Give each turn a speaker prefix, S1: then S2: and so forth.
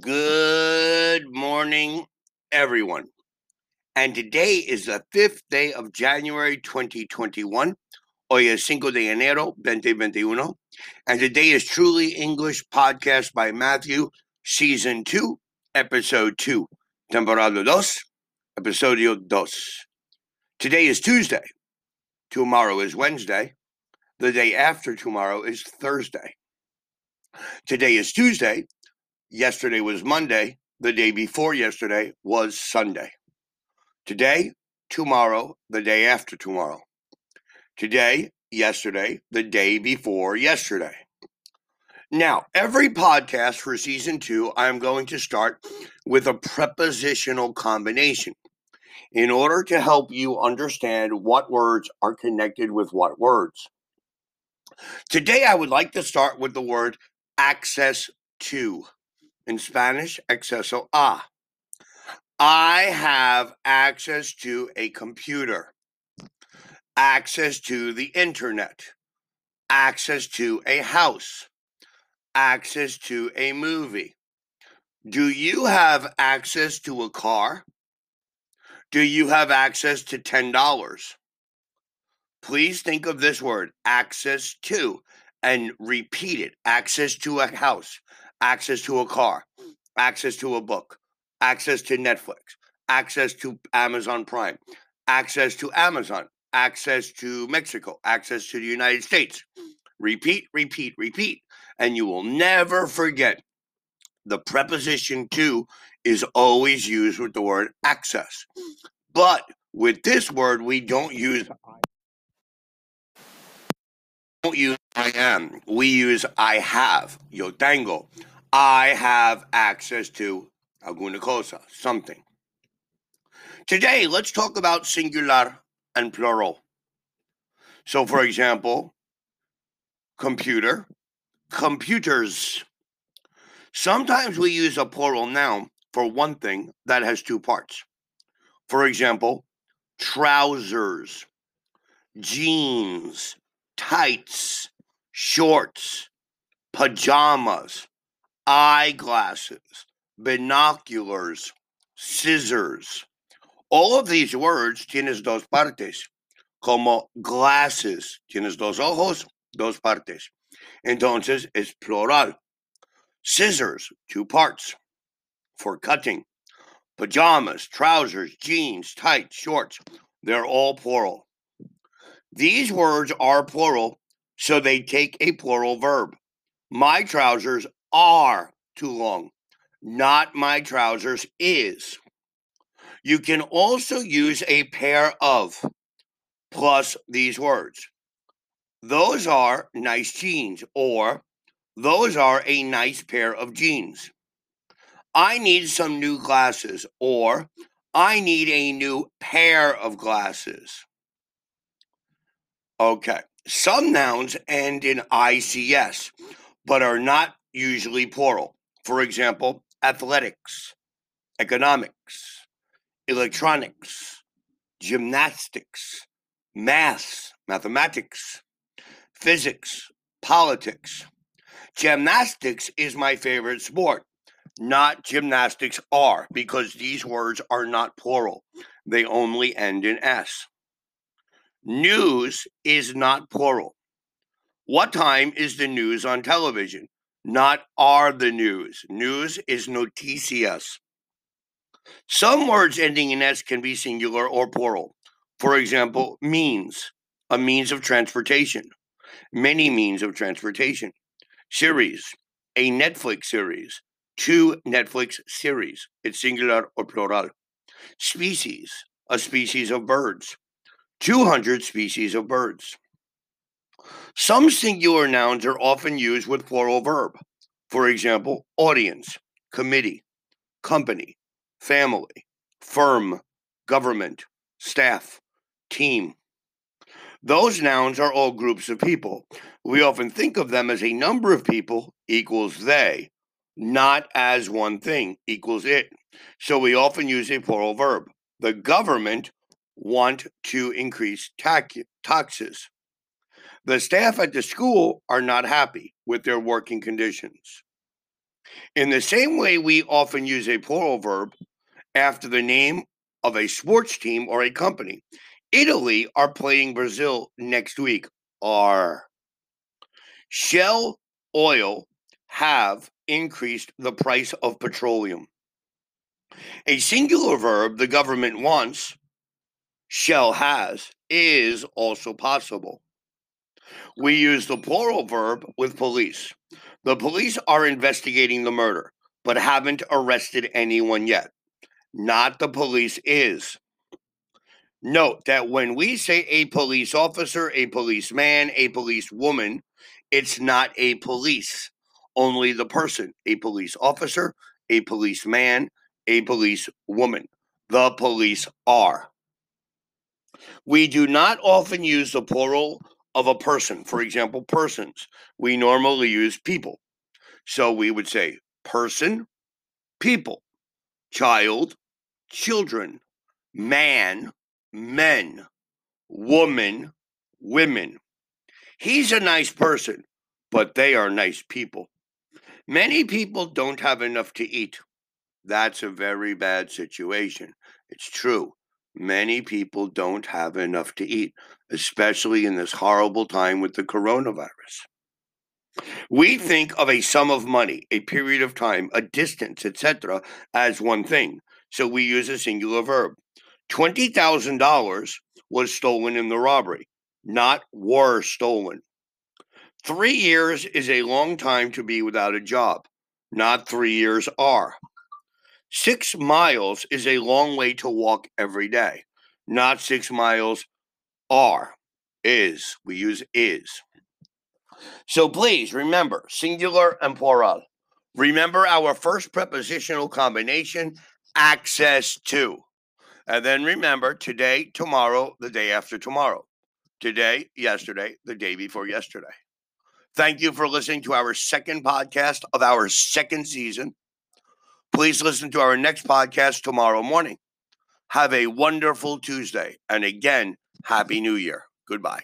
S1: Good morning, everyone. And today is the fifth day of January 2021. Hoy es cinco de enero 2021. And today is Truly English Podcast by Matthew, Season 2, Episode 2, Temporada 2, Episodio 2. Today is Tuesday. Tomorrow is Wednesday. The day after tomorrow is Thursday. Today is Tuesday. Yesterday was Monday. The day before yesterday was Sunday. Today, tomorrow, the day after tomorrow. Today, yesterday, the day before yesterday. Now, every podcast for season two, I'm going to start with a prepositional combination in order to help you understand what words are connected with what words. Today, I would like to start with the word access to. In Spanish, acceso a. I have access to a computer, access to the internet, access to a house, access to a movie. Do you have access to a car? Do you have access to $10? Please think of this word, access to, and repeat it access to a house, access to a car, access to a book, access to Netflix, access to Amazon Prime, access to Amazon, access to Mexico, access to the United States. Repeat, repeat, repeat. And you will never forget the preposition to is always used with the word access. But with this word, we don't use don't use I am. We use I have. Yo tengo. I have access to alguna cosa, something. Today, let's talk about singular and plural. So, for example, computer, computers. Sometimes we use a plural noun for one thing that has two parts. For example, trousers, jeans, tights, shorts, pajamas, eyeglasses, binoculars, scissors. All of these words tienes dos partes. Como glasses, tienes dos ojos, dos partes. Entonces es plural. Scissors, two parts for cutting. Pajamas, trousers, jeans, tights, shorts, they're all plural. These words are plural, so they take a plural verb. My trousers are too long, not my trousers is. You can also use a pair of plus these words. Those are nice jeans, or those are a nice pair of jeans. I need some new glasses, or I need a new pair of glasses. Okay. Some nouns end in ICS, but are not usually plural. For example, athletics, economics, electronics, gymnastics, math, mathematics, physics, politics. Gymnastics is my favorite sport. Not gymnastics are, because these words are not plural. They only end in S. News is not plural. What time is the news on television? Not are the news. News is noticias. Some words ending in S can be singular or plural. For example, means, a means of transportation, many means of transportation. Series, a Netflix series, two Netflix series. It's singular or plural. Species, a species of birds. 200 species of birds. Some singular nouns are often used with plural verb. For example, audience, committee, company, family, firm, government, staff, team. Those nouns are all groups of people. We often think of them as a number of people equals they, not as one thing equals it. So we often use a plural verb. The government want to increase taxes. The staff at the school are not happy with their working conditions. In the same way, we often use a plural verb after the name of a sports team or a company. Italy are playing Brazil next week. Are Shell Oil have increased the price of petroleum. A singular verb the government wants, Shell has, is also possible. We use the plural verb with police. The police are investigating the murder, but haven't arrested anyone yet. Not the police is. Note that when we say a police officer, a policeman, a policewoman, it's not a police, only the person, a police officer, a policeman, a police woman. The police are. We do not often use the plural of a person. For example, persons. We normally use people. So we would say person, people, child, children, man, men, woman, women. He's a nice person, but they are nice people. Many people don't have enough to eat. That's a very bad situation. It's true. Many people don't have enough to eat, especially in this horrible time with the coronavirus. We mm-hmm. think of a sum of money, a period of time, a distance, etc., as one thing. So we use a singular verb. $20,000 was stolen in the robbery, not were stolen. Three years is a long time to be without a job, not three years are. Six miles is a long way to walk every day, not six miles are. Is. We use is. So please remember singular and plural. Remember our first prepositional combination, access to. And then remember today, tomorrow, the day after tomorrow. Today, yesterday, the day before yesterday. Thank you for listening to our second podcast of our second season. Please listen to our next podcast tomorrow morning. Have a wonderful Tuesday. And again, Happy New Year. Goodbye.